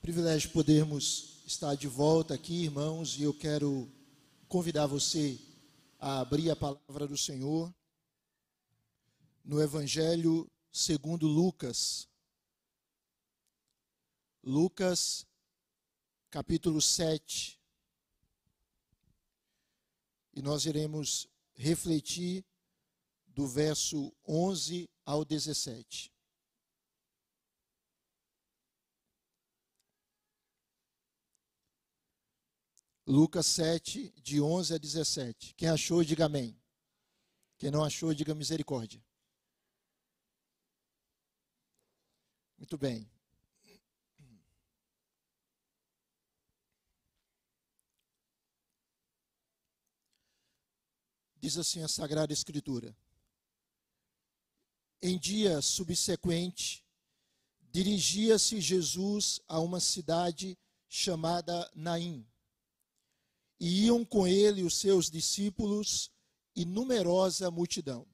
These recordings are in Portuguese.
Privilégio podermos estar de volta aqui, irmãos, e eu quero convidar você a abrir a palavra do Senhor no Evangelho segundo Lucas. Lucas, capítulo 7. E nós iremos refletir do verso 11 ao 17. Lucas 7, de 11 a 17. Quem achou, diga amém. Quem não achou, diga misericórdia. Muito bem. Diz assim a Sagrada Escritura. Em dia subsequente, dirigia-se Jesus a uma cidade chamada Naim e iam com ele os seus discípulos e numerosa multidão.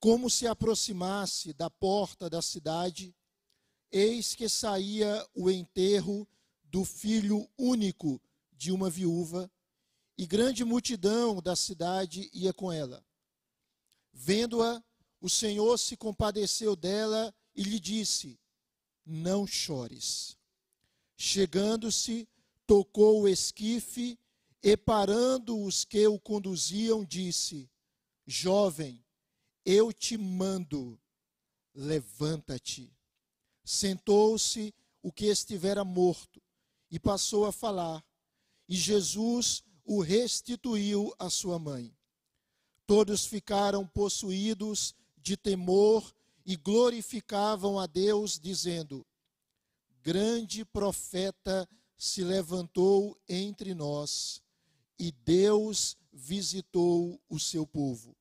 Como se aproximasse da porta da cidade, eis que saía o enterro do filho único de uma viúva, e grande multidão da cidade ia com ela. Vendo-a, o Senhor se compadeceu dela e lhe disse: Não chores. Chegando-se, tocou o esquife e, parando os que o conduziam, disse: Jovem, eu te mando, levanta-te. Sentou-se o que estivera morto e passou a falar, e Jesus o restituiu à sua mãe. Todos ficaram possuídos de temor e glorificavam a Deus, dizendo: Grande profeta se levantou entre nós e Deus visitou o seu povo.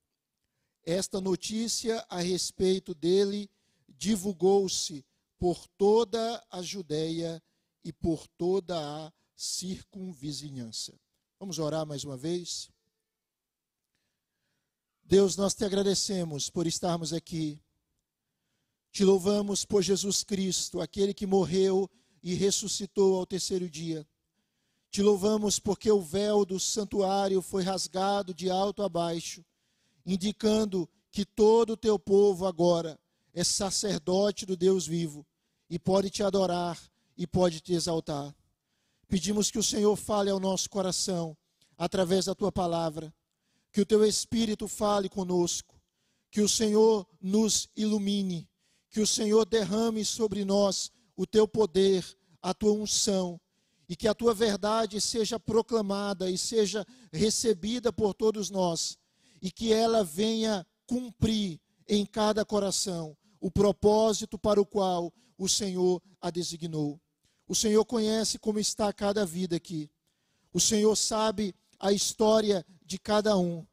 Esta notícia a respeito dele divulgou-se por toda a Judéia e por toda a circunvizinhança. Vamos orar mais uma vez? Deus, nós te agradecemos por estarmos aqui. Te louvamos por Jesus Cristo, aquele que morreu e ressuscitou ao terceiro dia. Te louvamos porque o véu do santuário foi rasgado de alto a baixo, indicando que todo o teu povo agora é sacerdote do Deus vivo e pode te adorar e pode te exaltar. Pedimos que o Senhor fale ao nosso coração através da tua palavra, que o teu Espírito fale conosco, que o Senhor nos ilumine, que o Senhor derrame sobre nós o teu poder, a tua unção, e que a tua verdade seja proclamada e seja recebida por todos nós, e que ela venha cumprir em cada coração o propósito para o qual o Senhor a designou. O Senhor conhece como está cada vida aqui. O Senhor sabe a história de cada um.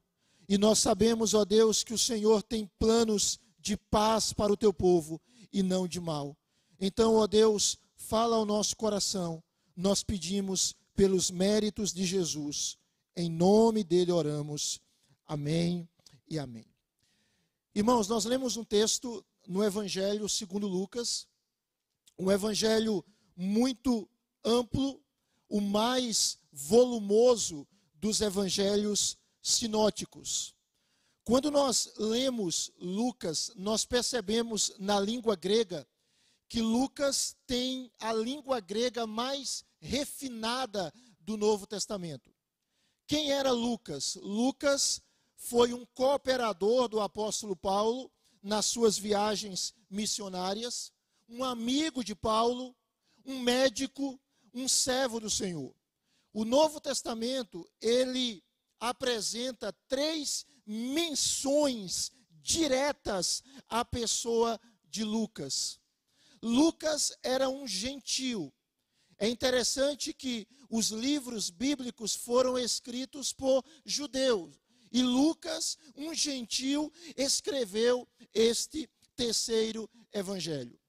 E nós sabemos, ó Deus, que o Senhor tem planos de paz para o teu povo e não de mal. Então, ó Deus, fala ao nosso coração. Nós pedimos pelos méritos de Jesus. Em nome dele oramos. Amém e amém. Irmãos, nós lemos um texto no Evangelho segundo Lucas, um evangelho muito amplo, o mais volumoso dos evangelhos sinóticos. Quando nós lemos Lucas, nós percebemos na língua grega que Lucas tem a língua grega mais refinada do Novo Testamento. Quem era Lucas? Lucas foi um cooperador do apóstolo Paulo nas suas viagens missionárias, um amigo de Paulo, um médico, um servo do Senhor. O Novo Testamento, ele apresenta três menções diretas à pessoa de Lucas. Lucas era um gentil. É interessante que os livros bíblicos foram escritos por judeus. E Lucas, um gentil, escreveu este terceiro evangelho.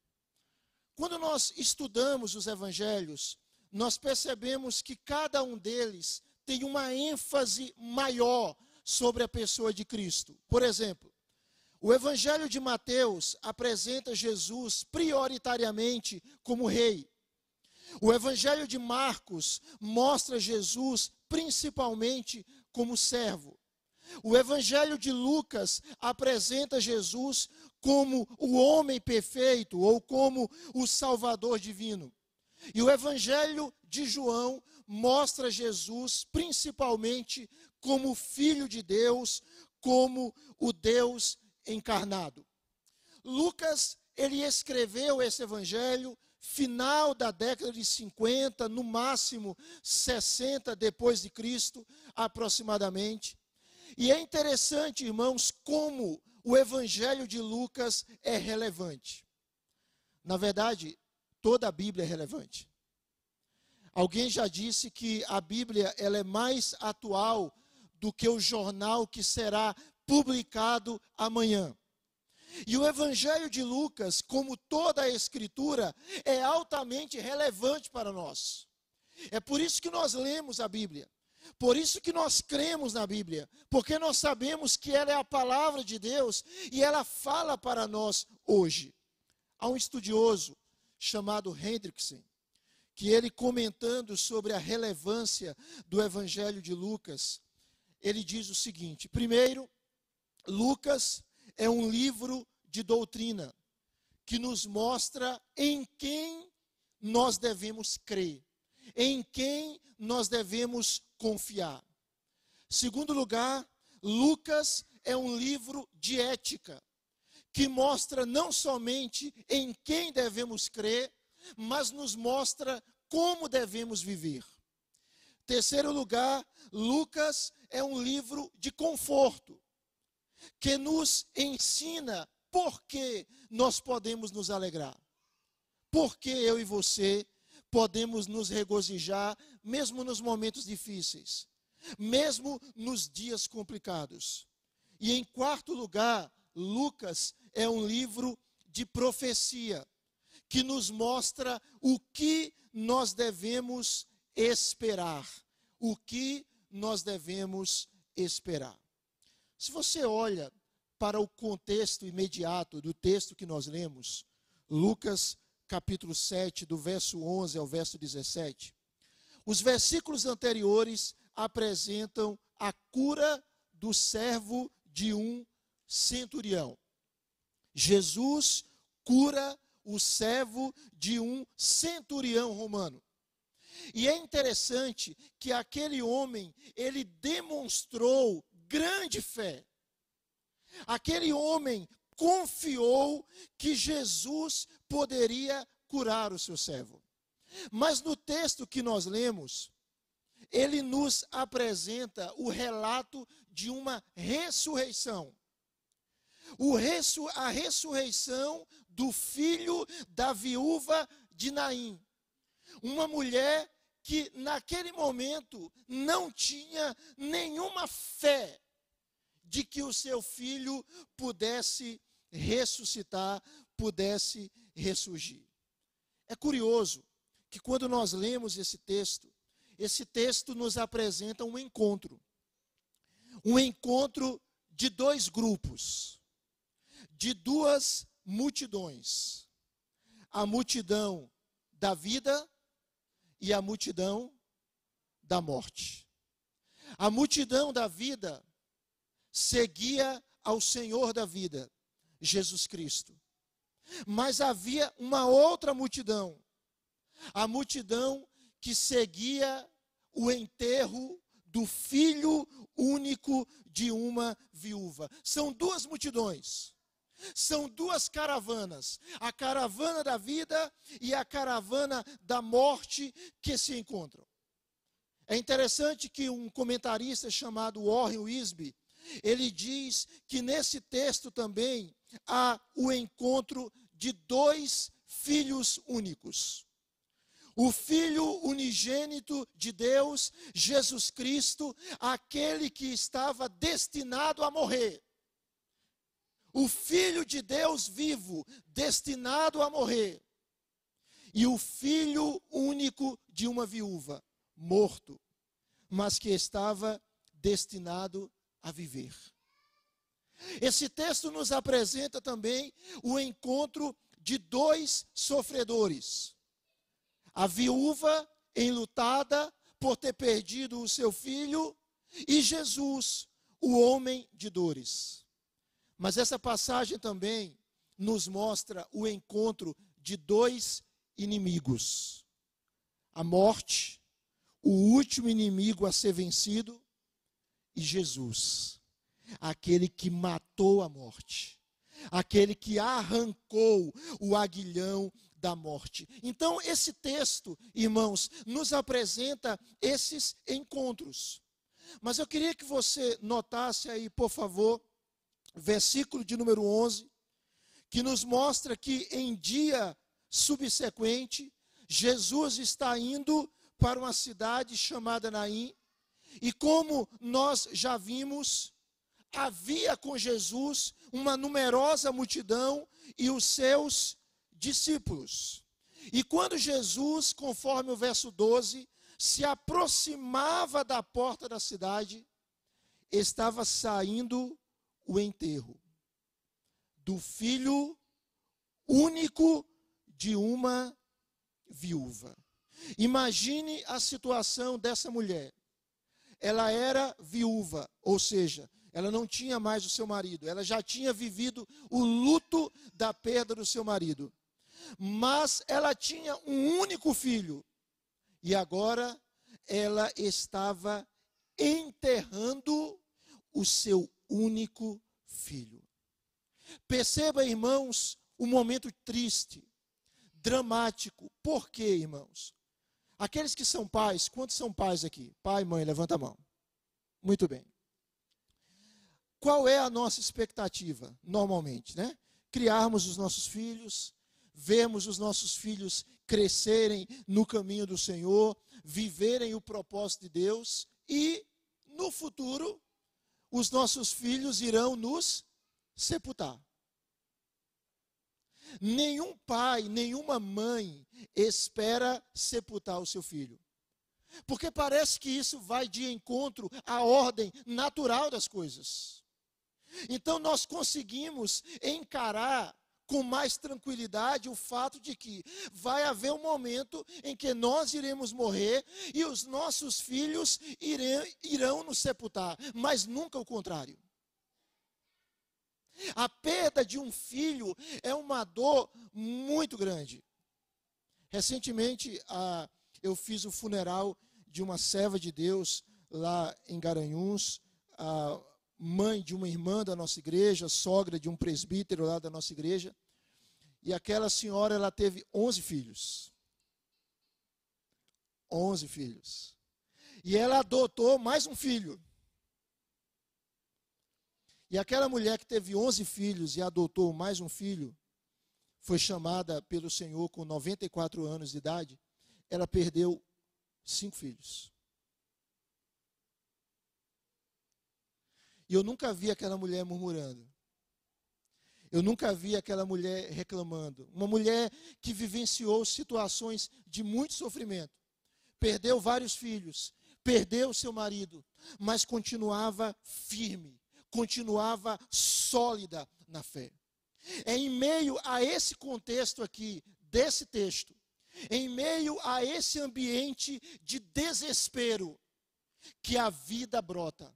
Quando nós estudamos os evangelhos, nós percebemos que cada um deles tem uma ênfase maior sobre a pessoa de Cristo. Por exemplo, o Evangelho de Mateus apresenta Jesus prioritariamente como rei. O Evangelho de Marcos mostra Jesus principalmente como servo. O Evangelho de Lucas apresenta Jesus como o homem perfeito ou como o Salvador divino. E o Evangelho de João mostra Jesus principalmente como Filho de Deus, como o Deus encarnado. Lucas, ele escreveu esse Evangelho final da década de 50, no máximo 60 depois de Cristo, aproximadamente. E é interessante, irmãos, como o evangelho de Lucas é relevante. Na verdade, toda a Bíblia é relevante. Alguém já disse que a Bíblia ela é mais atual do que o jornal que será publicado amanhã. E o Evangelho de Lucas, como toda a Escritura, é altamente relevante para nós. É por isso que nós lemos a Bíblia. Por isso que nós cremos na Bíblia, porque nós sabemos que ela é a palavra de Deus e ela fala para nós hoje. Há um estudioso chamado Hendrickson, que ele comentando sobre a relevância do Evangelho de Lucas, ele diz o seguinte: primeiro, Lucas é um livro de doutrina que nos mostra em quem nós devemos crer, em quem nós devemos confiar. Segundo lugar, Lucas é um livro de ética que mostra não somente em quem devemos crer, mas nos mostra como devemos viver. Terceiro lugar, Lucas é um livro de conforto que nos ensina por que nós podemos nos alegrar. Porque eu e você podemos nos regozijar mesmo nos momentos difíceis, mesmo nos dias complicados. E em quarto lugar, Lucas é um livro de profecia que nos mostra o que nós devemos esperar, o que nós devemos esperar. Se você olha para o contexto imediato do texto que nós lemos, Lucas capítulo 7, do verso 11 ao verso 17, os versículos anteriores apresentam a cura do servo de um centurião. Jesus cura o servo de um centurião romano. E é interessante que aquele homem, ele demonstrou grande fé. Aquele homem confiou que Jesus poderia curar o seu servo. Mas no texto que nós lemos, ele nos apresenta o relato de uma ressurreição. Ressu a ressurreição do filho da viúva de Naim. Uma mulher que naquele momento não tinha nenhuma fé de que o seu filho pudesse ressuscitar, pudesse ressurgir. É curioso que quando nós lemos esse texto, esse texto nos apresenta um encontro. Um encontro de dois grupos, de duas multidões. A multidão da vida e a multidão da morte. A multidão da vida seguia ao Senhor da vida, Jesus Cristo. Mas havia uma outra multidão, a multidão que seguia o enterro do filho único de uma viúva. São duas multidões. São duas caravanas, a caravana da vida e a caravana da morte que se encontram. É interessante que um comentarista chamado Warren Wisby, ele diz que nesse texto também há o encontro de dois filhos únicos. O Filho unigênito de Deus, Jesus Cristo, aquele que estava destinado a morrer o Filho de Deus vivo, destinado a morrer, e o filho único de uma viúva, morto, mas que estava destinado a viver. Esse texto nos apresenta também o encontro de dois sofredores. A viúva enlutada por ter perdido o seu filho e Jesus, o homem de dores. Mas essa passagem também nos mostra o encontro de dois inimigos: a morte, o último inimigo a ser vencido, e Jesus, aquele que matou a morte, aquele que arrancou o aguilhão da morte. Então, esse texto, irmãos, nos apresenta esses encontros. Mas eu queria que você notasse aí, por favor, versículo de número 11, que nos mostra que em dia subsequente, Jesus está indo para uma cidade chamada Naim, e como nós já vimos, havia com Jesus uma numerosa multidão e os seus discípulos. E quando Jesus, conforme o verso 12, se aproximava da porta da cidade, estava saindo o enterro do filho único de uma viúva. Imagine a situação dessa mulher. Ela era viúva, ou seja, ela não tinha mais o seu marido, ela já tinha vivido o luto da perda do seu marido. Mas ela tinha um único filho, e agora ela estava enterrando o seu único filho. Perceba, irmãos, um momento triste, dramático. Por quê, irmãos? Aqueles que são pais, quantos são pais aqui? Pai, mãe, levanta a mão. Muito bem. Qual é a nossa expectativa, normalmente, né? Criarmos os nossos filhos, vermos os nossos filhos crescerem no caminho do Senhor, viverem o propósito de Deus e, no futuro, os nossos filhos irão nos sepultar. Nenhum pai, nenhuma mãe espera sepultar o seu filho. Porque parece que isso vai de encontro à ordem natural das coisas. Então nós conseguimos encarar com mais tranquilidade o fato de que vai haver um momento em que nós iremos morrer e os nossos filhos irão, irão nos sepultar, mas nunca o contrário. A perda de um filho é uma dor muito grande. Recentemente, eu fiz o funeral de uma serva de Deus lá em Garanhuns, a mãe de uma irmã da nossa igreja, sogra de um presbítero lá da nossa igreja. E aquela senhora, ela teve 11 filhos. 11 filhos. E ela adotou mais um filho. E aquela mulher que teve 11 filhos e adotou mais um filho, foi chamada pelo Senhor com 94 anos de idade, ela perdeu cinco filhos. E eu nunca vi aquela mulher murmurando. Eu nunca vi aquela mulher reclamando. Uma mulher que vivenciou situações de muito sofrimento. Perdeu vários filhos, perdeu seu marido, mas continuava firme, continuava sólida na fé. É em meio a esse contexto aqui, desse texto, em meio a esse ambiente de desespero, que a vida brota,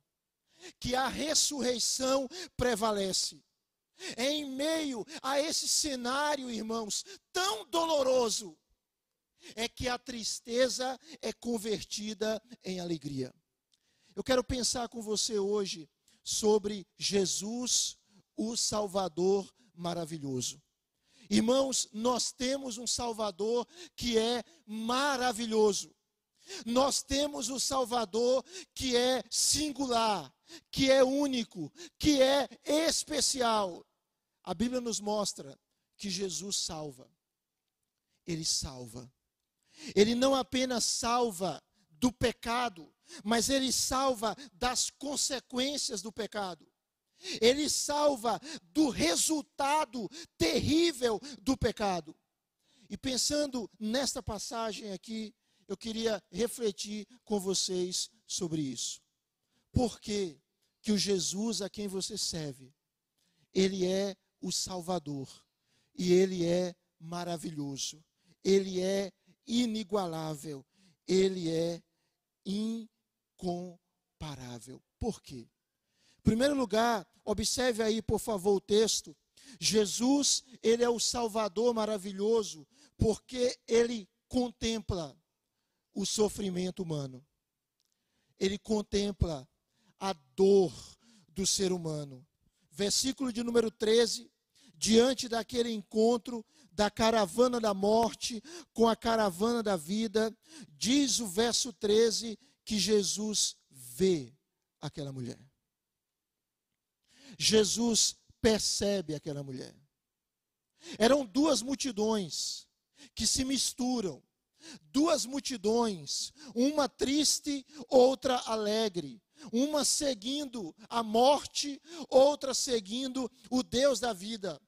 que a ressurreição prevalece. É em meio a esse cenário, irmãos, tão doloroso, é que a tristeza é convertida em alegria. Eu quero pensar com você hoje sobre Jesus, o Salvador maravilhoso. Irmãos, nós temos um Salvador que é maravilhoso. Nós temos o Salvador que é singular, que é único, que é especial. A Bíblia nos mostra que Jesus salva. Ele salva. Ele não apenas salva do pecado, mas ele salva das consequências do pecado. Ele salva do resultado terrível do pecado. E pensando nesta passagem aqui, eu queria refletir com vocês sobre isso. Por que que o Jesus a quem você serve, ele é o Salvador e ele é maravilhoso. Ele é inigualável, ele é incomparável. Por quê? Em primeiro lugar, observe aí, por favor, o texto. Jesus, ele é o Salvador maravilhoso, porque ele contempla o sofrimento humano. Ele contempla a dor do ser humano. Versículo de número 13, diante daquele encontro da caravana da morte com a caravana da vida, diz o verso 13 que Jesus vê aquela mulher. Jesus percebe aquela mulher. Eram duas multidões que se misturam. Duas multidões, uma triste, outra alegre, uma seguindo a morte, outra seguindo o Deus da vida.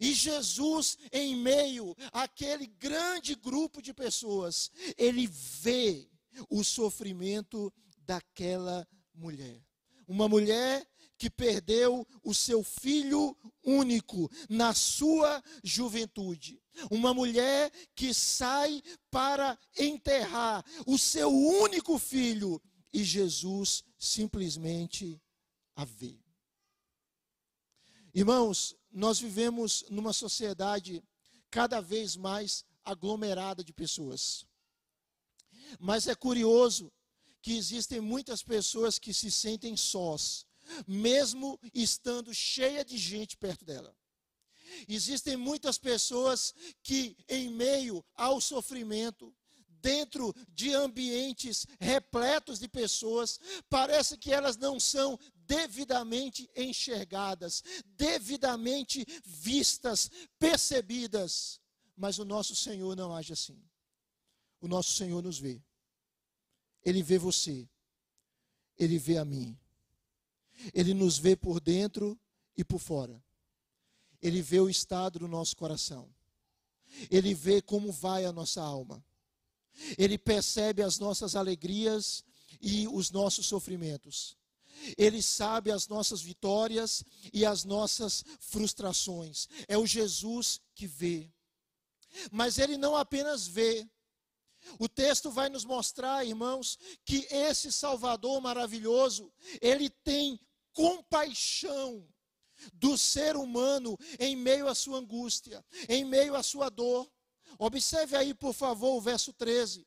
E Jesus, em meio àquele grande grupo de pessoas, ele vê o sofrimento daquela mulher. Uma mulher que perdeu o seu filho único na sua juventude. Uma mulher que sai para enterrar o seu único filho e Jesus simplesmente a vê. Irmãos, nós vivemos numa sociedade cada vez mais aglomerada de pessoas. Mas é curioso que existem muitas pessoas que se sentem sós, mesmo estando cheia de gente perto dela. Existem muitas pessoas que, em meio ao sofrimento, dentro de ambientes repletos de pessoas, parece que elas não são devidamente enxergadas, devidamente vistas, percebidas. Mas o nosso Senhor não age assim. O nosso Senhor nos vê. Ele vê você. Ele vê a mim. Ele nos vê por dentro e por fora. Ele vê o estado do nosso coração. Ele vê como vai a nossa alma. Ele percebe as nossas alegrias e os nossos sofrimentos. Ele sabe as nossas vitórias e as nossas frustrações. É o Jesus que vê. Mas ele não apenas vê. O texto vai nos mostrar, irmãos, que esse Salvador maravilhoso, ele tem compaixão do ser humano em meio à sua angústia, em meio à sua dor. Observe aí, por favor, o verso 13.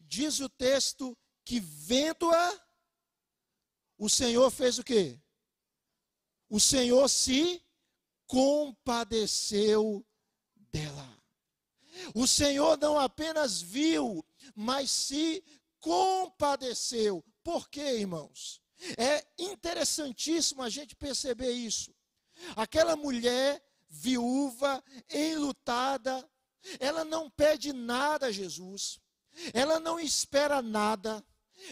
Diz o texto que vendo-a, o Senhor fez o quê? O Senhor se compadeceu dela. O Senhor não apenas viu, mas se compadeceu. Por quê, irmãos? É interessantíssimo a gente perceber isso. Aquela mulher viúva, enlutada, ela não pede nada a Jesus, ela não espera nada,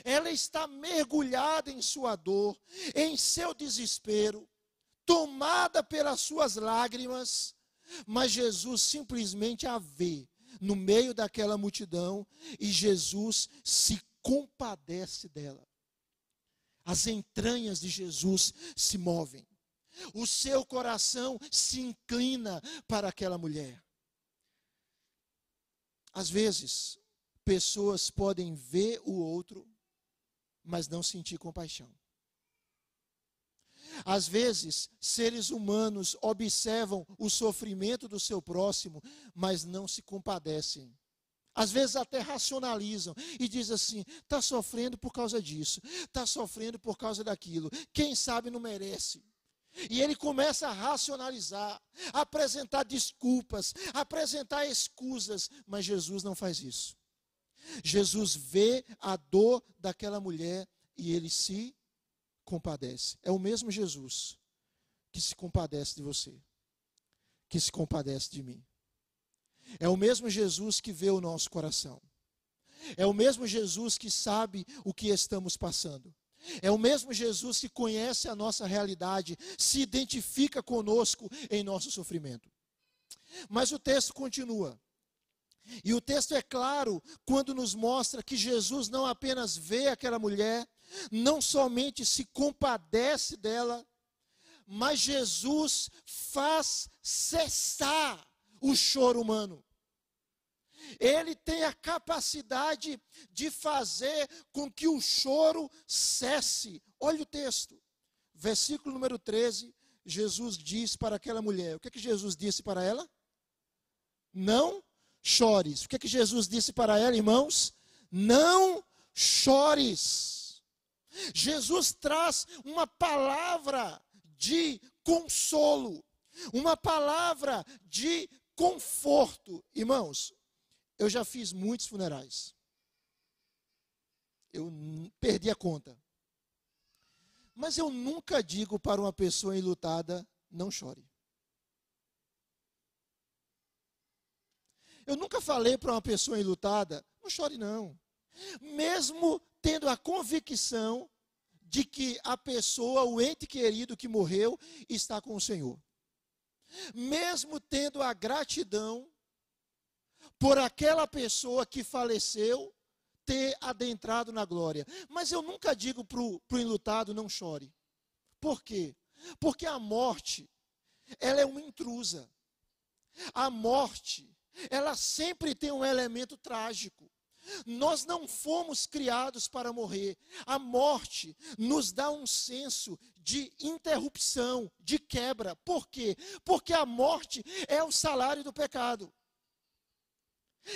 ela está mergulhada em sua dor, em seu desespero, tomada pelas suas lágrimas, mas Jesus simplesmente a vê no meio daquela multidão e Jesus se compadece dela. As entranhas de Jesus se movem. O seu coração se inclina para aquela mulher. Às vezes, pessoas podem ver o outro, mas não sentir compaixão. Às vezes, seres humanos observam o sofrimento do seu próximo, mas não se compadecem. Às vezes até racionalizam e dizem assim: está sofrendo por causa disso, está sofrendo por causa daquilo, quem sabe não merece. E ele começa a racionalizar, a apresentar desculpas, a apresentar escusas, mas Jesus não faz isso. Jesus vê a dor daquela mulher e ele se compadece. É o mesmo Jesus que se compadece de você, que se compadece de mim. É o mesmo Jesus que vê o nosso coração. É o mesmo Jesus que sabe o que estamos passando. É o mesmo Jesus que conhece a nossa realidade, se identifica conosco em nosso sofrimento. Mas o texto continua. E o texto é claro quando nos mostra que Jesus não apenas vê aquela mulher, não somente se compadece dela, mas Jesus faz cessar o choro humano. ele tem a capacidade de fazer com que o choro cesse. Olha o texto, versículo número 13. Jesus diz para aquela mulher: o que, é que Jesus disse para ela? Não chores. O que, é que Jesus disse para ela, irmãos? Não chores. Jesus traz uma palavra de consolo, uma palavra de conforto. Irmãos, eu já fiz muitos funerais. Eu perdi a conta. Mas eu nunca digo para uma pessoa enlutada, não chore. Eu nunca falei para uma pessoa enlutada, não chore não. Mesmo tendo a convicção de que a pessoa, o ente querido que morreu, está com o Senhor. Mesmo tendo a gratidão por aquela pessoa que faleceu ter adentrado na glória. Mas eu nunca digo para o enlutado não chore. Por quê? Porque a morte, ela é uma intrusa. A morte, ela sempre tem um elemento trágico. Nós não fomos criados para morrer. A morte nos dá um senso de interrupção, de quebra. Por quê? Porque a morte é o salário do pecado.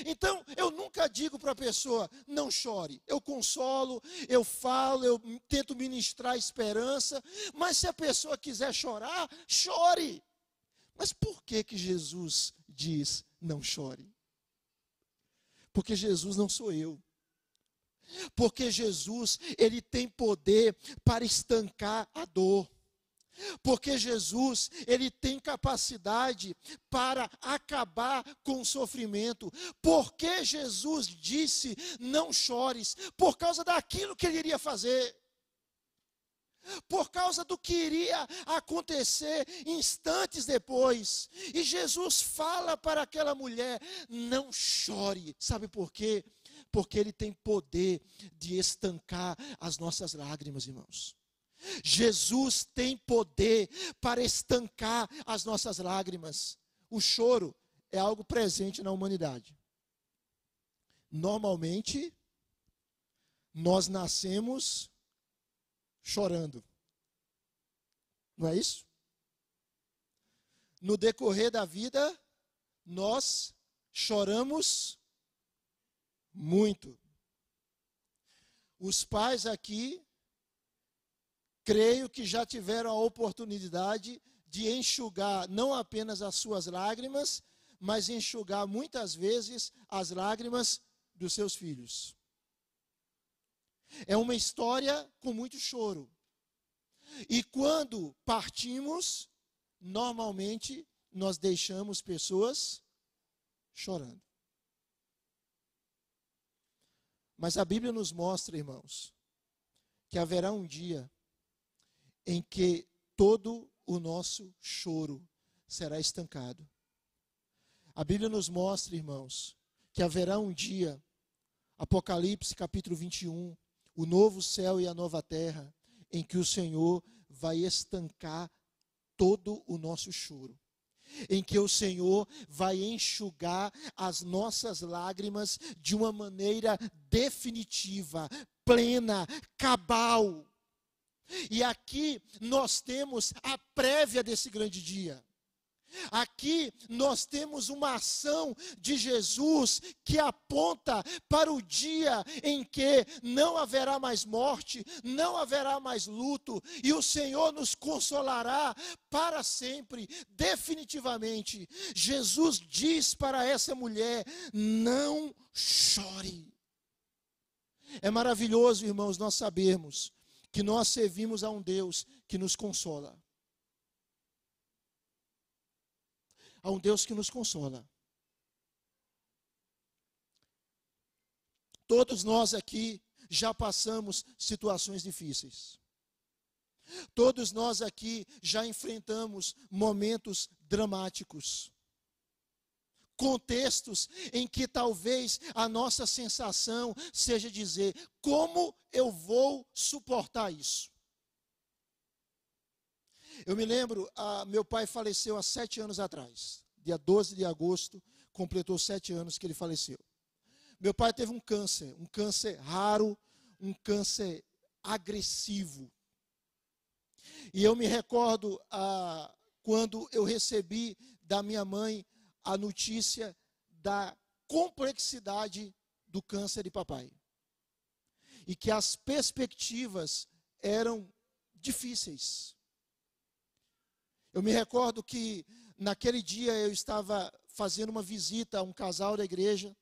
Então, eu nunca digo para a pessoa, não chore. Eu consolo, eu falo, eu tento ministrar esperança, mas se a pessoa quiser chorar, chore. Mas por que que Jesus diz não chore? Porque Jesus não sou eu. Porque Jesus, ele tem poder para estancar a dor. Porque Jesus, ele tem capacidade para acabar com o sofrimento. Porque Jesus disse: "Não chores", por causa daquilo que ele iria fazer. Por causa do que iria acontecer instantes depois. E Jesus fala para aquela mulher: "Não chore". Sabe por quê? Porque ele tem poder de estancar as nossas lágrimas, irmãos. Jesus tem poder para estancar as nossas lágrimas. O choro é algo presente na humanidade. Normalmente, nós nascemos chorando. Não é isso? No decorrer da vida, nós choramos muito. Os pais aqui creio que já tiveram a oportunidade de enxugar não apenas as suas lágrimas, mas enxugar muitas vezes as lágrimas dos seus filhos. É uma história com muito choro. E quando partimos, normalmente nós deixamos pessoas chorando. Mas a Bíblia nos mostra, irmãos, que haverá um dia em que todo o nosso choro será estancado. A Bíblia nos mostra, irmãos, que haverá um dia, Apocalipse capítulo 21, o novo céu e a nova terra, em que o Senhor vai estancar todo o nosso choro. Em que o Senhor vai enxugar as nossas lágrimas de uma maneira definitiva, plena, cabal. E aqui nós temos a prévia desse grande dia. Aqui nós temos uma ação de Jesus que aponta para o dia em que não haverá mais morte, não haverá mais luto, e o Senhor nos consolará para sempre, definitivamente. Jesus diz para essa mulher: não chore. É maravilhoso, irmãos, nós sabermos que nós servimos a um Deus que nos consola. A um Deus que nos consola. Todos nós aqui já passamos situações difíceis. Todos nós aqui já enfrentamos momentos dramáticos contextos em que talvez a nossa sensação seja dizer: como eu vou suportar isso? Eu me lembro, meu pai faleceu há sete anos atrás, dia 12 de agosto, completou sete anos que ele faleceu. Meu pai teve um câncer, um câncer raro, um câncer agressivo. E eu me recordo quando eu recebi da minha mãe a notícia da complexidade do câncer de papai. E que as perspectivas eram difíceis. Eu me recordo que naquele dia eu estava fazendo uma visita a um casal da igreja.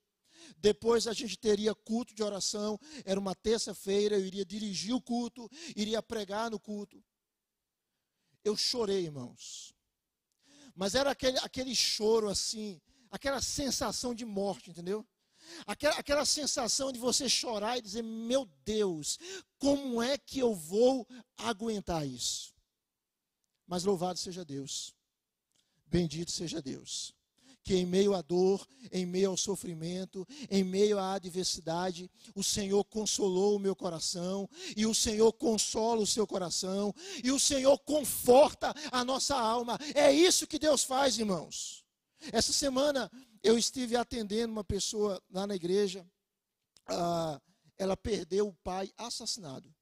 Depois a gente teria culto de oração. Era uma terça-feira, eu iria dirigir o culto, iria pregar no culto. Eu chorei, irmãos. Mas era aquele, aquele choro assim, aquela sensação de morte, entendeu? Aquela, aquela sensação de você chorar e dizer: Meu Deus, como é que eu vou aguentar isso? Mas louvado seja Deus, bendito seja Deus, que em meio à dor, em meio ao sofrimento, em meio à adversidade, o Senhor consolou o meu coração, e o Senhor consola o seu coração, e o Senhor conforta a nossa alma. É isso que Deus faz, irmãos. Essa semana eu estive atendendo uma pessoa lá na igreja, ah, ela perdeu o pai assassinado.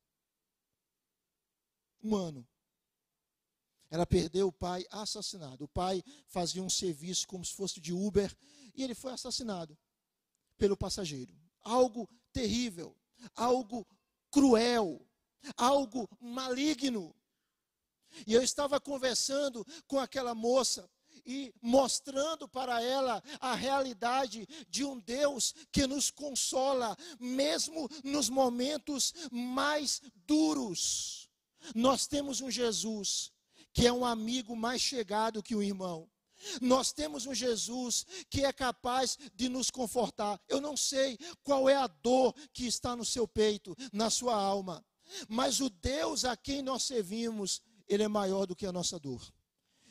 Um ano. Ela perdeu o pai assassinado. O pai fazia um serviço como se fosse de Uber e ele foi assassinado pelo passageiro. Algo terrível, algo cruel, algo maligno. E eu estava conversando com aquela moça e mostrando para ela a realidade de um Deus que nos consola, mesmo nos momentos mais duros. Nós temos um Jesus que é um amigo mais chegado que o irmão. Nós temos um Jesus que é capaz de nos confortar. Eu não sei qual é a dor que está no seu peito, na sua alma, mas o Deus a quem nós servimos, ele é maior do que a nossa dor.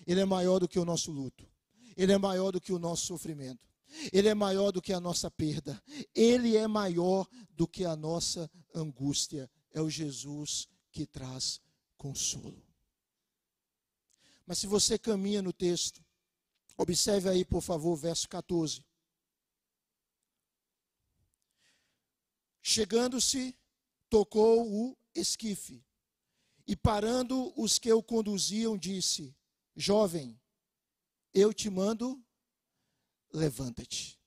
Ele é maior do que o nosso luto. Ele é maior do que o nosso sofrimento. Ele é maior do que a nossa perda. Ele é maior do que a nossa angústia. É o Jesus que traz consolo. Mas se você caminha no texto, observe aí, por favor, verso 14. Chegando-se, tocou o esquife, e parando os que o conduziam, disse: Jovem, eu te mando, levanta-te.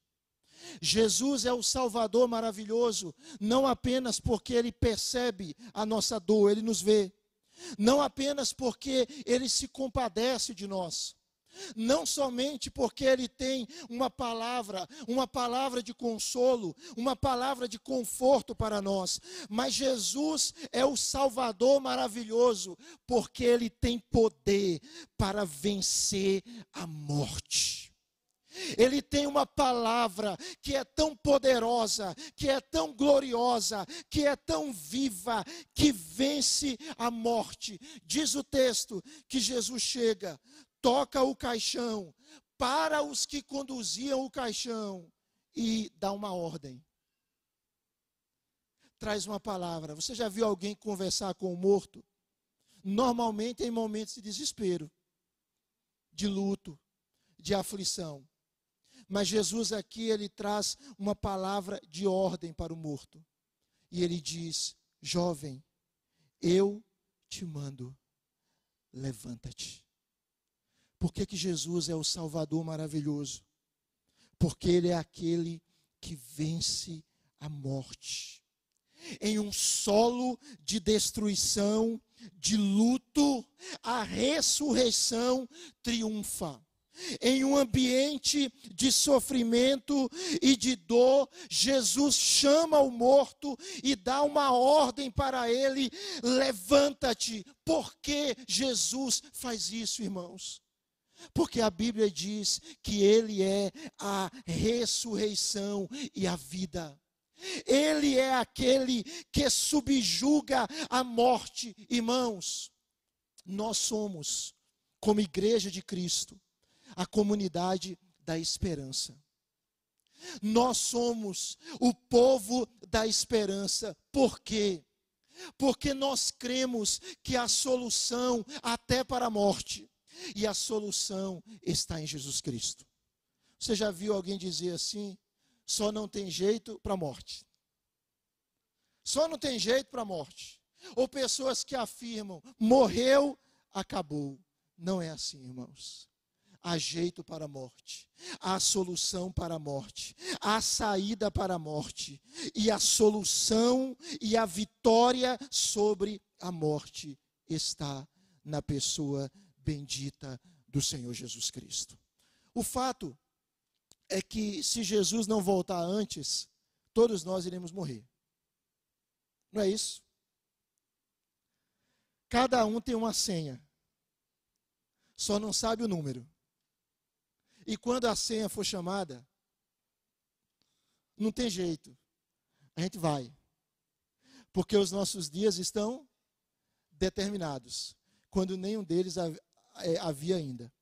Jesus é o Salvador maravilhoso, não apenas porque ele percebe a nossa dor, ele nos vê, não apenas porque ele se compadece de nós, não somente porque ele tem uma palavra, uma palavra de consolo, uma palavra de conforto para nós, mas Jesus é o Salvador maravilhoso, porque ele tem poder para vencer a morte. Ele tem uma palavra que é tão poderosa, que é tão gloriosa, que é tão viva, que vence a morte. Diz o texto que Jesus chega, toca o caixão, para os que conduziam o caixão e dá uma ordem. Traz uma palavra. Você já viu alguém conversar com o morto? Normalmente em momentos de desespero, de luto, de aflição. Mas Jesus aqui ele traz uma palavra de ordem para o morto. E ele diz: Jovem, eu te mando, levanta-te. Por que, que Jesus é o Salvador maravilhoso? Porque Ele é aquele que vence a morte. Em um solo de destruição, de luto, a ressurreição triunfa. Em um ambiente de sofrimento e de dor, Jesus chama o morto e dá uma ordem para ele: levanta-te. Por que Jesus faz isso, irmãos? Porque a Bíblia diz que Ele é a ressurreição e a vida. Ele é aquele que subjuga a morte, irmãos. Nós somos, como igreja de Cristo, a comunidade da esperança. Nós somos o povo da esperança. Por quê? Porque nós cremos que a solução até para a morte e a solução está em Jesus Cristo. Você já viu alguém dizer assim? Só não tem jeito para a morte. Só não tem jeito para a morte. Ou pessoas que afirmam: morreu, acabou. Não é assim, irmãos. Há jeito para a morte, há solução para a morte, há saída para a morte, e a solução e a vitória sobre a morte está na pessoa bendita do Senhor Jesus Cristo. O fato é que se Jesus não voltar antes, todos nós iremos morrer. Não é isso? Cada um tem uma senha, só não sabe o número. E quando a senha for chamada, não tem jeito, a gente vai, porque os nossos dias estão determinados, quando nenhum deles é, havia ainda.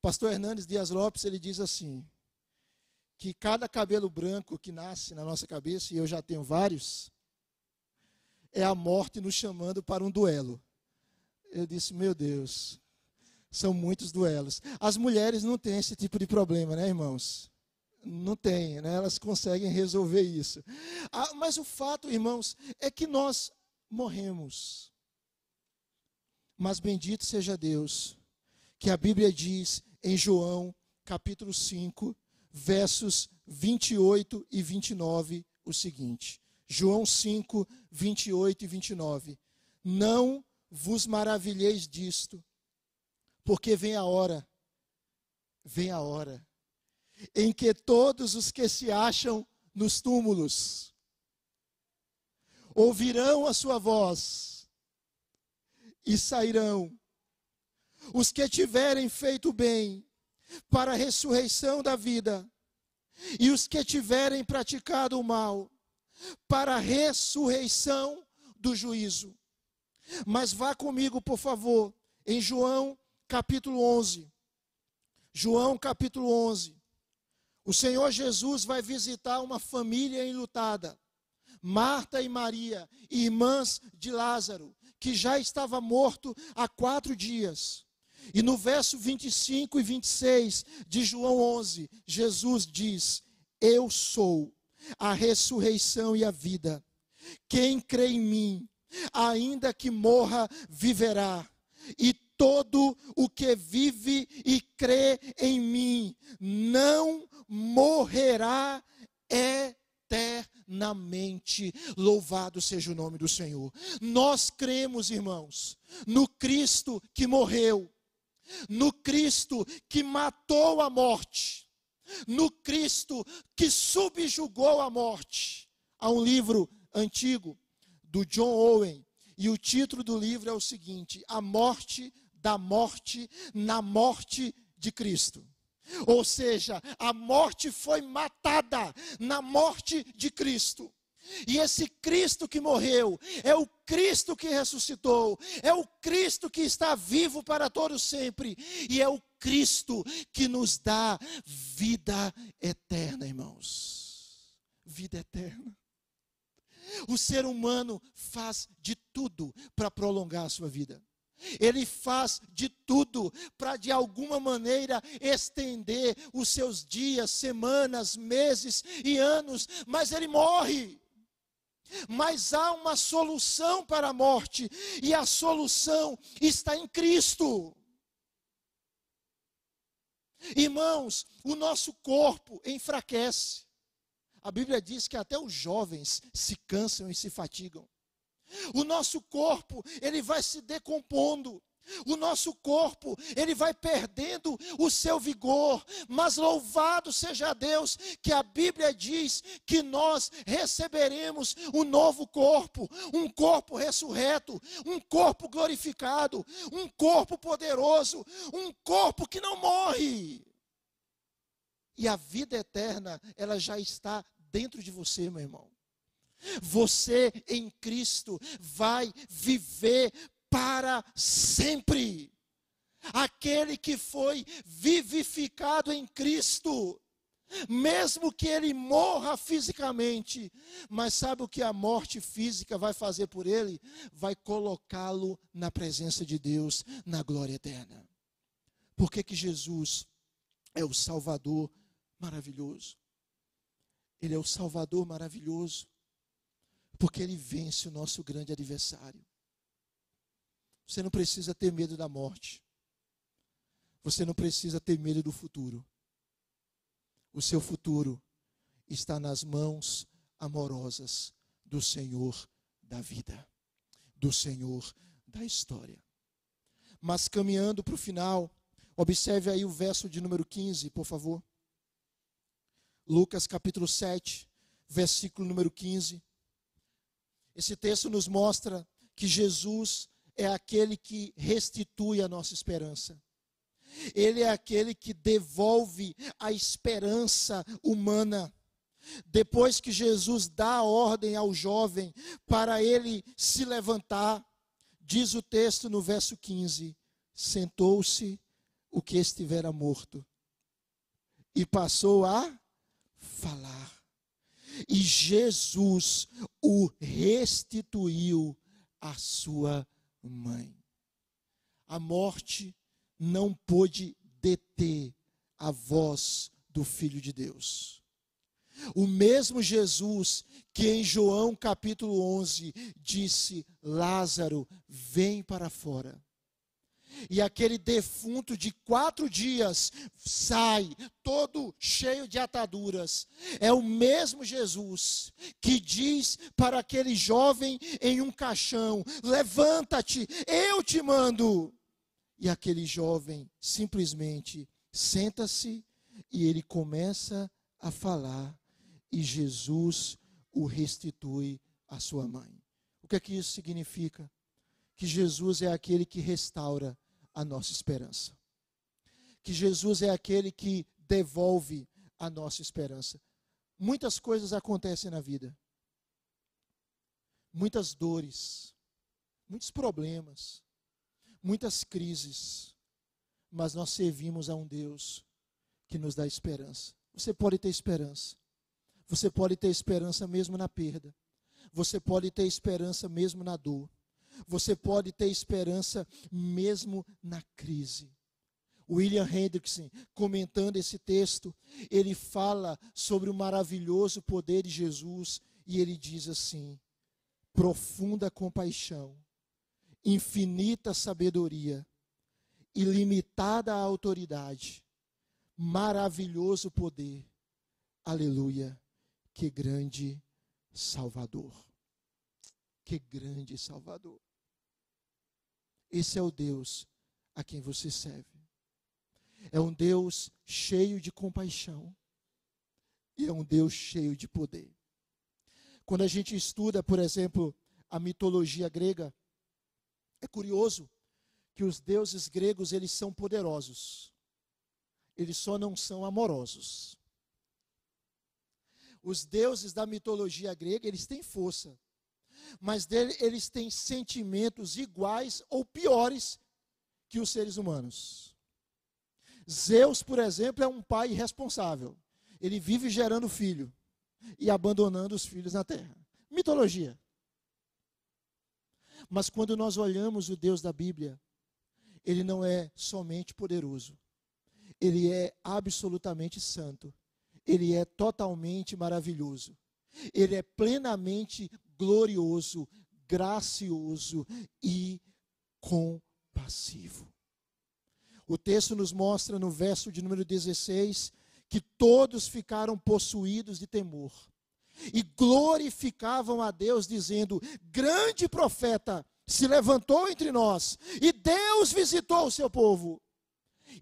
Pastor Hernandes Dias Lopes, ele diz assim, que cada cabelo branco que nasce na nossa cabeça, e eu já tenho vários, é a morte nos chamando para um duelo. Eu disse, meu Deus, são muitos duelos. As mulheres não têm esse tipo de problema, né, irmãos? Não tem, né? Elas conseguem resolver isso. Ah, mas o fato, irmãos, é que nós morremos. Mas bendito seja Deus, que a Bíblia diz em João, capítulo 5, versos 28 e 29, o seguinte: João 5, 28 e 29. Não vos maravilheis disto, porque vem a hora, vem a hora, em que todos os que se acham nos túmulos ouvirão a sua voz e sairão. Os que tiverem feito bem para a ressurreição da vida, e os que tiverem praticado o mal para a ressurreição do juízo. Mas vá comigo, por favor, em João capítulo 11. João capítulo 11. O Senhor Jesus vai visitar uma família enlutada. Marta e Maria, irmãs de Lázaro, que já estava morto há quatro dias. E no verso 25 e 26 de João 11, Jesus diz: Eu sou a ressurreição e a vida. Quem crê em mim, ainda que morra, viverá. E todo o que vive e crê em mim não morrerá eternamente. Louvado seja o nome do Senhor. Nós cremos, irmãos, no Cristo que morreu no Cristo que matou a morte, no Cristo que subjugou a morte. Há um livro antigo do John Owen, e o título do livro é o seguinte: A Morte da Morte na Morte de Cristo. Ou seja, a morte foi matada na morte de Cristo. E esse Cristo que morreu é o Cristo que ressuscitou, é o Cristo que está vivo para todos sempre, e é o Cristo que nos dá vida eterna, irmãos. Vida eterna. O ser humano faz de tudo para prolongar a sua vida. Ele faz de tudo para, de alguma maneira, estender os seus dias, semanas, meses e anos, mas ele morre. Mas há uma solução para a morte, e a solução está em Cristo. Irmãos, o nosso corpo enfraquece. A Bíblia diz que até os jovens se cansam e se fatigam. O nosso corpo, ele vai se decompondo. O nosso corpo, ele vai perdendo o seu vigor, mas louvado seja Deus que a Bíblia diz que nós receberemos um novo corpo, um corpo ressurreto, um corpo glorificado, um corpo poderoso, um corpo que não morre. E a vida eterna, ela já está dentro de você, meu irmão. Você em Cristo vai viver para sempre. Aquele que foi vivificado em Cristo, mesmo que ele morra fisicamente, mas sabe o que a morte física vai fazer por ele? Vai colocá-lo na presença de Deus, na glória eterna. Por que, que Jesus é o Salvador maravilhoso. Ele é o Salvador maravilhoso, porque ele vence o nosso grande adversário. Você não precisa ter medo da morte. Você não precisa ter medo do futuro. O seu futuro está nas mãos amorosas do Senhor da vida, do Senhor da história. Mas caminhando para o final, observe aí o verso de número 15, por favor. Lucas capítulo 7, versículo número 15. Esse texto nos mostra que Jesus é aquele que restitui a nossa esperança. Ele é aquele que devolve a esperança humana. Depois que Jesus dá a ordem ao jovem para ele se levantar, diz o texto no verso 15: sentou-se o que estivera morto e passou a falar. E Jesus o restituiu à sua mãe. A morte não pôde deter a voz do Filho de Deus. O mesmo Jesus que em João capítulo 11 disse: Lázaro, vem para fora. E aquele defunto de quatro dias sai, todo cheio de ataduras. É o mesmo Jesus que diz para aquele jovem em um caixão: Levanta-te, eu te mando. E aquele jovem simplesmente senta-se e ele começa a falar e Jesus o restitui à sua mãe. O que é que isso significa? Que Jesus é aquele que restaura a nossa esperança. Que Jesus é aquele que devolve a nossa esperança. Muitas coisas acontecem na vida. Muitas dores, muitos problemas, muitas crises. Mas nós servimos a um Deus que nos dá esperança. Você pode ter esperança. Você pode ter esperança mesmo na perda. Você pode ter esperança mesmo na dor. Você pode ter esperança mesmo na crise. William Hendrickson, comentando esse texto, ele fala sobre o maravilhoso poder de Jesus e ele diz assim: profunda compaixão, infinita sabedoria, ilimitada autoridade, maravilhoso poder. Aleluia que grande Salvador. Que grande Salvador. Esse é o Deus a quem você serve. É um Deus cheio de compaixão. E é um Deus cheio de poder. Quando a gente estuda, por exemplo, a mitologia grega, é curioso que os deuses gregos, eles são poderosos. Eles só não são amorosos. Os deuses da mitologia grega, eles têm força. Mas dele, eles têm sentimentos iguais ou piores que os seres humanos. Zeus, por exemplo, é um pai irresponsável. Ele vive gerando filho e abandonando os filhos na terra. Mitologia. Mas quando nós olhamos o Deus da Bíblia, ele não é somente poderoso, ele é absolutamente santo ele é totalmente maravilhoso. Ele é plenamente glorioso, gracioso e compassivo. O texto nos mostra no verso de número 16 que todos ficaram possuídos de temor e glorificavam a Deus, dizendo: Grande profeta se levantou entre nós e Deus visitou o seu povo.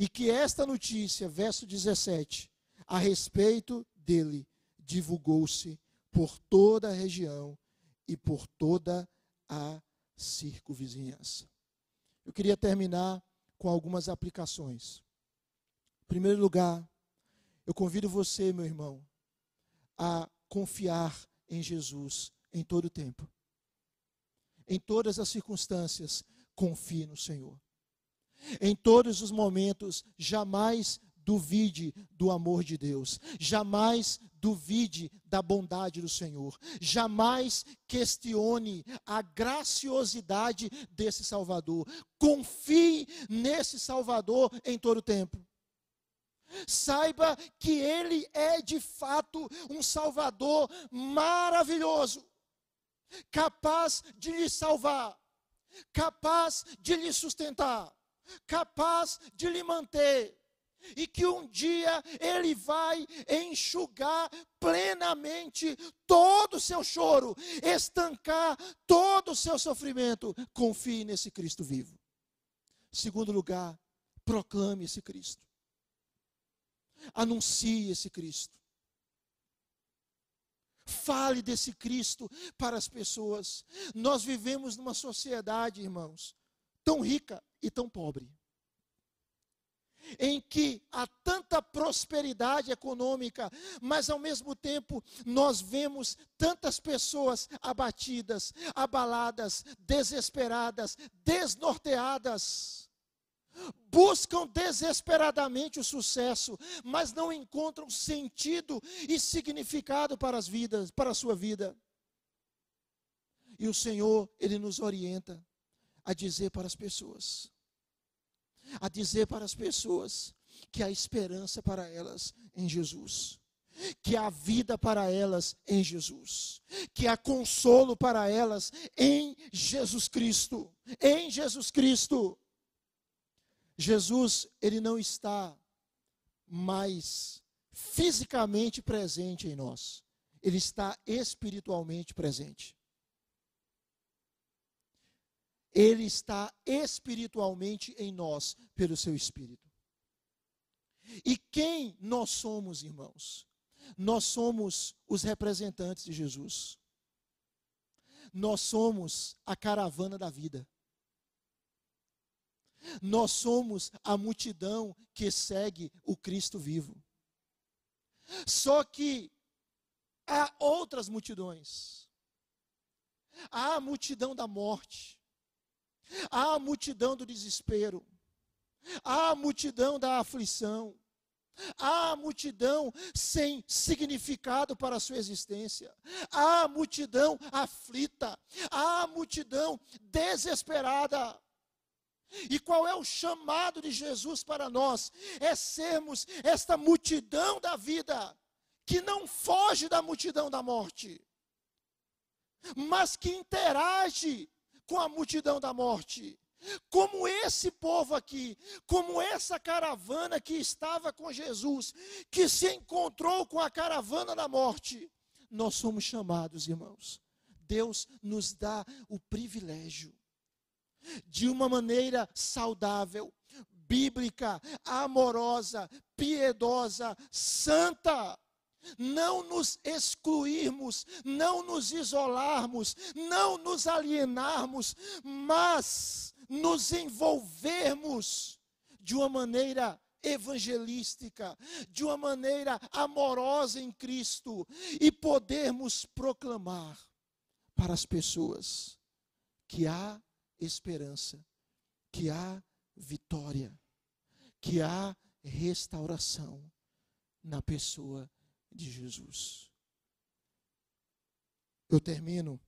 E que esta notícia, verso 17, a respeito dele divulgou-se por toda a região e por toda a circunvizinhança. Eu queria terminar com algumas aplicações. Em primeiro lugar, eu convido você, meu irmão, a confiar em Jesus em todo o tempo. Em todas as circunstâncias, confie no Senhor. Em todos os momentos, jamais duvide do amor de Deus, jamais duvide da bondade do Senhor, jamais questione a graciosidade desse Salvador. Confie nesse Salvador em todo o tempo. Saiba que Ele é de fato um Salvador maravilhoso, capaz de lhe salvar, capaz de lhe sustentar, capaz de lhe manter, e que um dia Ele vai enxugar plenamente todo o seu choro, estancar todo o seu sofrimento. Confie nesse Cristo vivo. Segundo lugar, proclame esse Cristo. Anuncie esse Cristo. Fale desse Cristo para as pessoas. Nós vivemos numa sociedade, irmãos, tão rica e tão pobre em que há tanta prosperidade econômica, mas ao mesmo tempo nós vemos tantas pessoas abatidas, abaladas, desesperadas, desnorteadas. Buscam desesperadamente o sucesso, mas não encontram sentido e significado para as vidas, para a sua vida. E o Senhor, ele nos orienta a dizer para as pessoas: a dizer para as pessoas que há esperança para elas em Jesus, que há vida para elas em Jesus, que há consolo para elas em Jesus Cristo, em Jesus Cristo. Jesus, ele não está mais fisicamente presente em nós, ele está espiritualmente presente. Ele está espiritualmente em nós pelo seu espírito. E quem nós somos, irmãos? Nós somos os representantes de Jesus. Nós somos a caravana da vida. Nós somos a multidão que segue o Cristo vivo. Só que há outras multidões. Há a multidão da morte. Há a multidão do desespero, há a multidão da aflição, há a multidão sem significado para a sua existência, há a multidão aflita, há a multidão desesperada. E qual é o chamado de Jesus para nós? É sermos esta multidão da vida, que não foge da multidão da morte, mas que interage com a multidão da morte. Como esse povo aqui, como essa caravana que estava com Jesus, que se encontrou com a caravana da morte, nós somos chamados, irmãos. Deus nos dá o privilégio de uma maneira saudável, bíblica, amorosa, piedosa, santa, não nos excluirmos, não nos isolarmos, não nos alienarmos, mas nos envolvermos de uma maneira evangelística, de uma maneira amorosa em Cristo e podermos proclamar para as pessoas que há esperança, que há vitória, que há restauração na pessoa de Jesus. Eu termino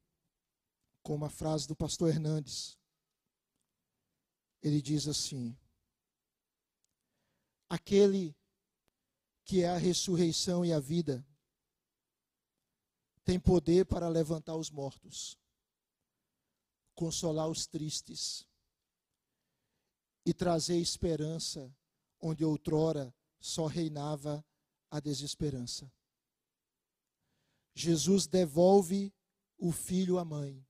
com uma frase do pastor Hernandes. Ele diz assim: Aquele que é a ressurreição e a vida tem poder para levantar os mortos, consolar os tristes e trazer esperança onde outrora só reinava a desesperança. Jesus devolve o filho à mãe,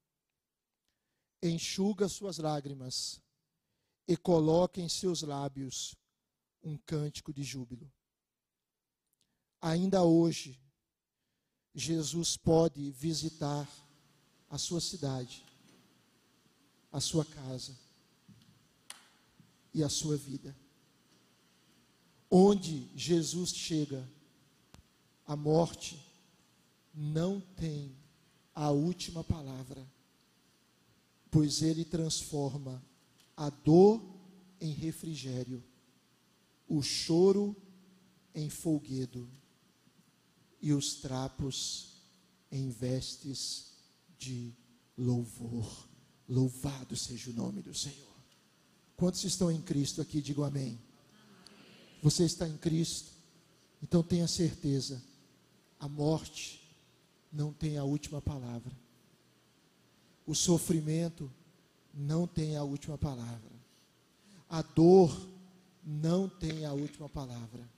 enxuga suas lágrimas e coloca em seus lábios um cântico de júbilo. Ainda hoje, Jesus pode visitar a sua cidade, a sua casa e a sua vida. Onde Jesus chega, a morte não tem a última palavra, pois ele transforma a dor em refrigério, o choro em folguedo e os trapos em vestes de louvor. Louvado seja o nome do Senhor. Quantos estão em Cristo aqui, digam amém. Você está em Cristo, então tenha certeza, a morte não tem a última palavra. O sofrimento não tem a última palavra. A dor não tem a última palavra.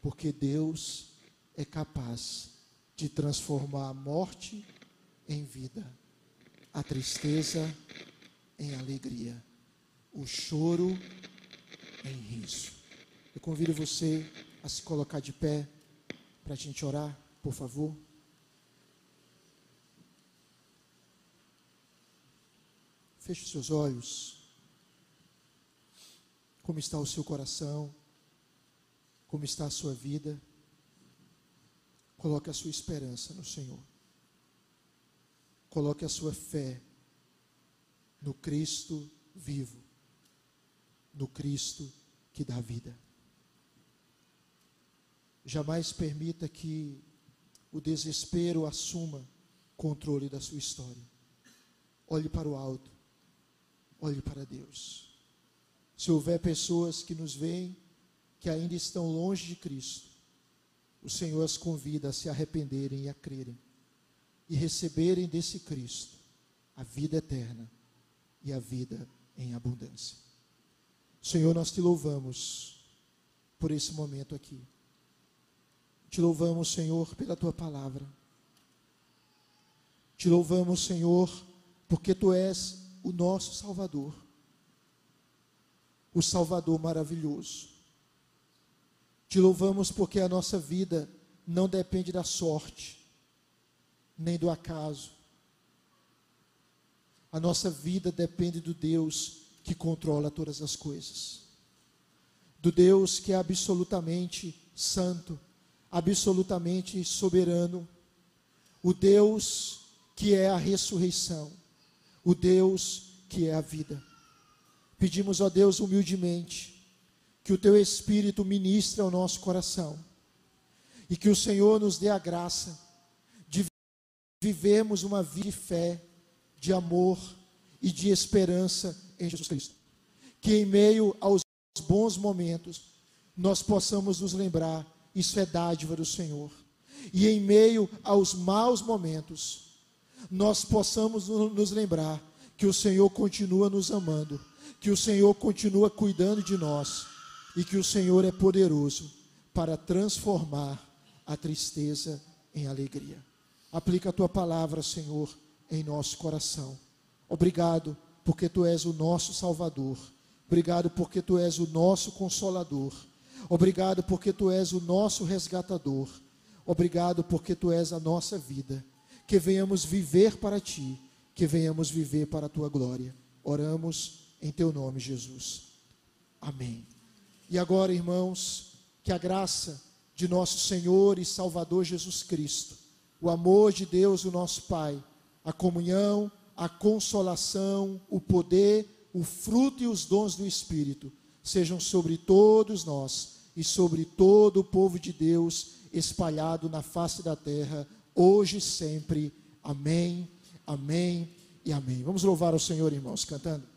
Porque Deus é capaz de transformar a morte em vida, a tristeza em alegria, o choro em riso. Eu convido você a se colocar de pé para a gente orar, por favor. Feche seus olhos. Como está o seu coração? Como está a sua vida? Coloque a sua esperança no Senhor. Coloque a sua fé no Cristo vivo, no Cristo que dá vida. Jamais permita que o desespero assuma controle da sua história. Olhe para o alto, olhe para Deus. Se houver pessoas que nos veem que ainda estão longe de Cristo, o Senhor as convida a se arrependerem e a crerem e receberem desse Cristo a vida eterna e a vida em abundância. Senhor, nós te louvamos por esse momento aqui. Te louvamos, Senhor, pela tua palavra. Te louvamos, Senhor, porque tu és o nosso Salvador. O Salvador maravilhoso. Te louvamos porque a nossa vida não depende da sorte, nem do acaso. A nossa vida depende do Deus que controla todas as coisas. Do Deus que é absolutamente santo, absolutamente soberano, o Deus que é a ressurreição, o Deus que é a vida. Pedimos a Deus humildemente que o teu Espírito ministre ao nosso coração e que o Senhor nos dê a graça de vivermos uma vida de fé, de amor e de esperança em Jesus Cristo. Que em meio aos bons momentos nós possamos nos lembrar isso é dádiva do Senhor. E em meio aos maus momentos, nós possamos nos lembrar que o Senhor continua nos amando, que o Senhor continua cuidando de nós e que o Senhor é poderoso para transformar a tristeza em alegria. Aplica a tua palavra, Senhor, em nosso coração. Obrigado porque tu és o nosso Salvador. Obrigado porque tu és o nosso consolador. Obrigado porque tu és o nosso resgatador. Obrigado porque tu és a nossa vida. Que venhamos viver para ti, que venhamos viver para a tua glória. Oramos em teu nome, Jesus. Amém. E agora, irmãos, que a graça de nosso Senhor e Salvador Jesus Cristo, o amor de Deus, o nosso Pai, a comunhão, a consolação, o poder, o fruto e os dons do Espírito sejam sobre todos nós e sobre todo o povo de Deus espalhado na face da terra, hoje e sempre. Amém, amém e amém. Vamos louvar o Senhor, irmãos, cantando.